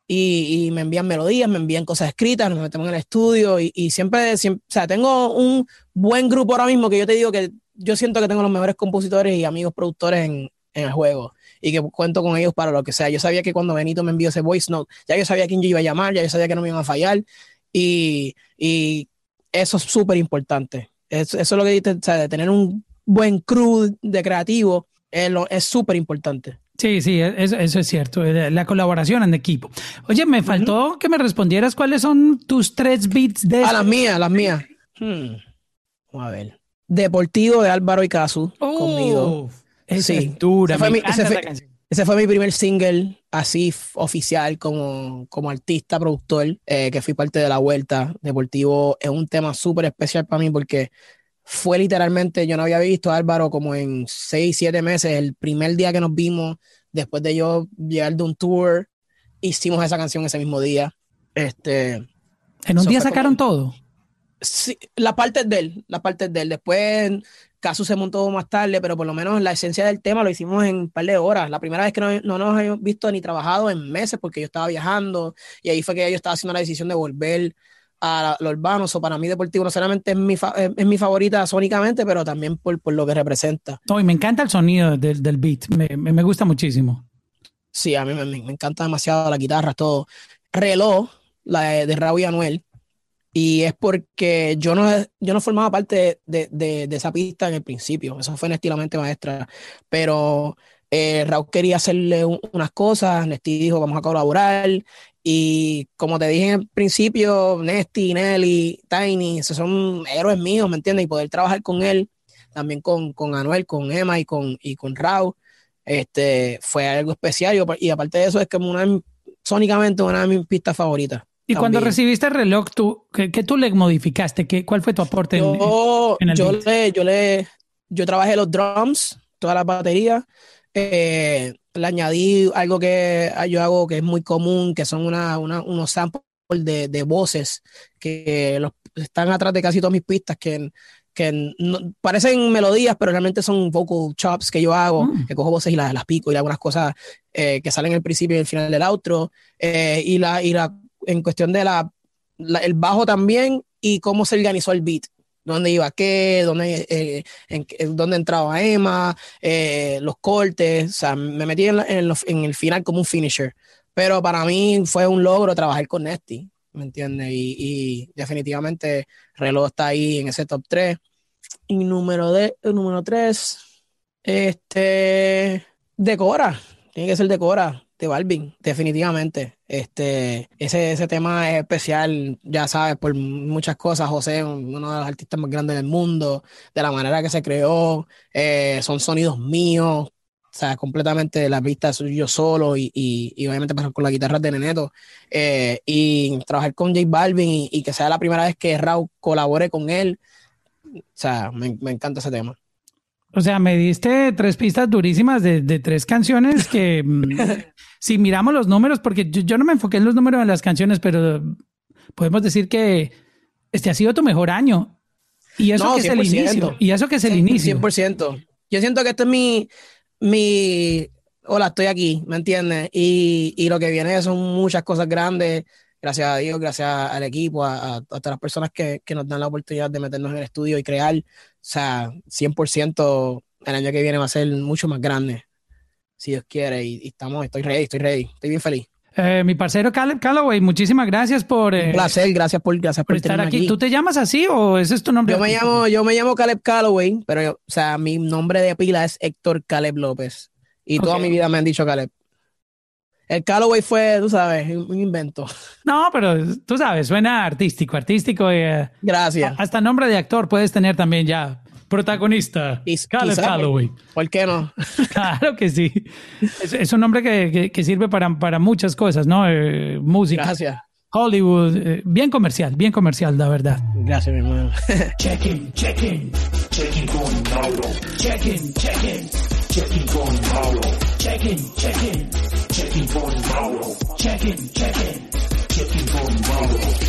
y, me envían melodías, me envían cosas escritas, nos metemos en el estudio y, y siempre, siempre, o sea, tengo un buen grupo ahora mismo que yo te digo que yo siento que tengo los mejores compositores y amigos productores en, en el juego y que cuento con ellos para lo que sea. Yo sabía que cuando Benito me envió ese voice note, ya yo sabía quién yo iba a llamar, ya yo sabía que no me iban a fallar y, y eso es súper importante. Eso, eso, es lo que dices, o sea, de tener un buen crew de creativo es súper importante. Sí, sí, e, eso, eso, es cierto, eh, la colaboración en equipo. Oye, me faltó que me respondieras cuáles son tus tres beats de... A las mías, las mías. Hmm. Vamos a ver. Deportivo de Álvaro y Casu conmigo. sí. dura, ese fue, mi, ese, fue, ese fue, mi, primer single así oficial como, como artista, productor, eh, que fui parte de la vuelta. Deportivo es un tema súper especial para mí porque fue literalmente, yo no había visto a Álvaro como en seis, siete meses, el primer día que nos vimos, después de yo llegar de un tour, hicimos esa canción ese mismo día. Este, ¿En un día sacaron todo? Sí, la parte de él, la parte de él. Después, Caso se montó más tarde, pero por lo menos la esencia del tema lo hicimos en un par de horas. La primera vez que no, no nos habíamos visto ni trabajado en meses porque yo estaba viajando y ahí fue que yo estaba haciendo la decisión de volver a lo urbano. o para mí Deportivo no solamente es mi, es mi favorita sónicamente, pero también por, por, lo que representa. No, y me encanta el sonido del, del beat, me, me, gusta muchísimo. Sí, a mí me, me, encanta demasiado la guitarra, todo. Reloj, la de, de Raúl y Anuel, y es porque yo no, yo no formaba parte de, de, esa pista en el principio, eso fue Nestilamente Maestra, pero eh, Raúl quería hacerle unas cosas, Nesti dijo, vamos a colaborar, y como te dije en el principio, Nesty, Nelly, Tiny, esos son héroes míos, ¿me entiendes? Y poder trabajar con él, también con, con Anuel, con Emma y con, y con Raúl, este, fue algo especial. Y, aparte de eso, es como una, sónicamente una de mis pistas favoritas. Y cuando recibiste el reloj, ¿tú, qué, tú le modificaste? ¿Qué, ¿Cuál fue tu aporte yo, en, el yo le, yo le, yo trabajé los drums, todas las baterías, eh, le añadí algo que yo hago que es muy común, que son una, unos samples de, de, voces que los, están atrás de casi todas mis pistas, que, que parecen melodías, pero realmente son vocal chops que yo hago, mm. que cojo voces y las, las pico y algunas cosas eh, que salen al principio y al final del outro, eh, y, la, y la, en cuestión de la, el bajo también y cómo se organizó el beat dónde iba qué, dónde, eh, en, dónde entraba Emma, eh, los cortes, o sea, me metí en, en, el final como un finisher. Pero para mí fue un logro trabajar con Nesty, ¿me entiendes? Y, y, definitivamente Reloj está ahí en ese top 3. Y número, de, número 3, este, Decora, tiene que ser Decora de Balvin, definitivamente. Este, ese, ese tema es especial, ya sabes, por muchas cosas. José, uno de los artistas más grandes del mundo, de la manera que se creó, eh, son sonidos míos. sea, completamente la pista soy yo solo y, y, obviamente pasar con la guitarra de Neneto eh, y trabajar con J Balvin y, que sea la primera vez que Raúl colabore con él. O sea, me, encanta ese tema. O sea, me diste tres pistas durísimas de, de tres canciones que mm, si miramos los números, porque yo, yo, no me enfoqué en los números de las canciones, pero podemos decir que este ha sido tu mejor año. Y eso que es el inicio. Y eso que es el inicio. 100%. Yo siento que este es mi, mi, hola, estoy aquí, ¿me entiendes? Y, y, lo que viene son muchas cosas grandes, gracias a Dios, gracias al equipo, a, a, todas las personas que, que, nos dan la oportunidad de meternos en el estudio y crear. O sea, 100% el año que viene va a ser mucho más grande, si Dios quiere. Y, y estamos, estoy ready, estoy ready, estoy bien feliz. Eh, mi parcero Caleb Calloway, muchísimas gracias por. Eh, Un placer, gracias por, gracias por, estar aquí. ¿Tú te llamas así o ese es tu nombre? Yo me llamo, yo me llamo Caleb Calloway, pero o sea, mi nombre de pila es Héctor Caleb López. Y toda mi vida me han dicho Caleb. El Calloway fue, tú sabes, un invento. No, pero tú sabes, suena artístico, artístico. Eh, gracias. Hasta nombre de actor puedes tener también ya protagonista, Caleb Calloway. ¿Por qué no? claro que sí. Es, un nombre que, que, sirve para, para, muchas cosas, ¿no? Eh, música. Gracias. Hollywood, eh, bien comercial, bien comercial, la verdad. Gracias, mi hermano. check-in, check-in, check-in con Mauro. Check-in, check-in, check-in con Mauro. Checking for tomorrow. Checking, checking. Checking for tomorrow.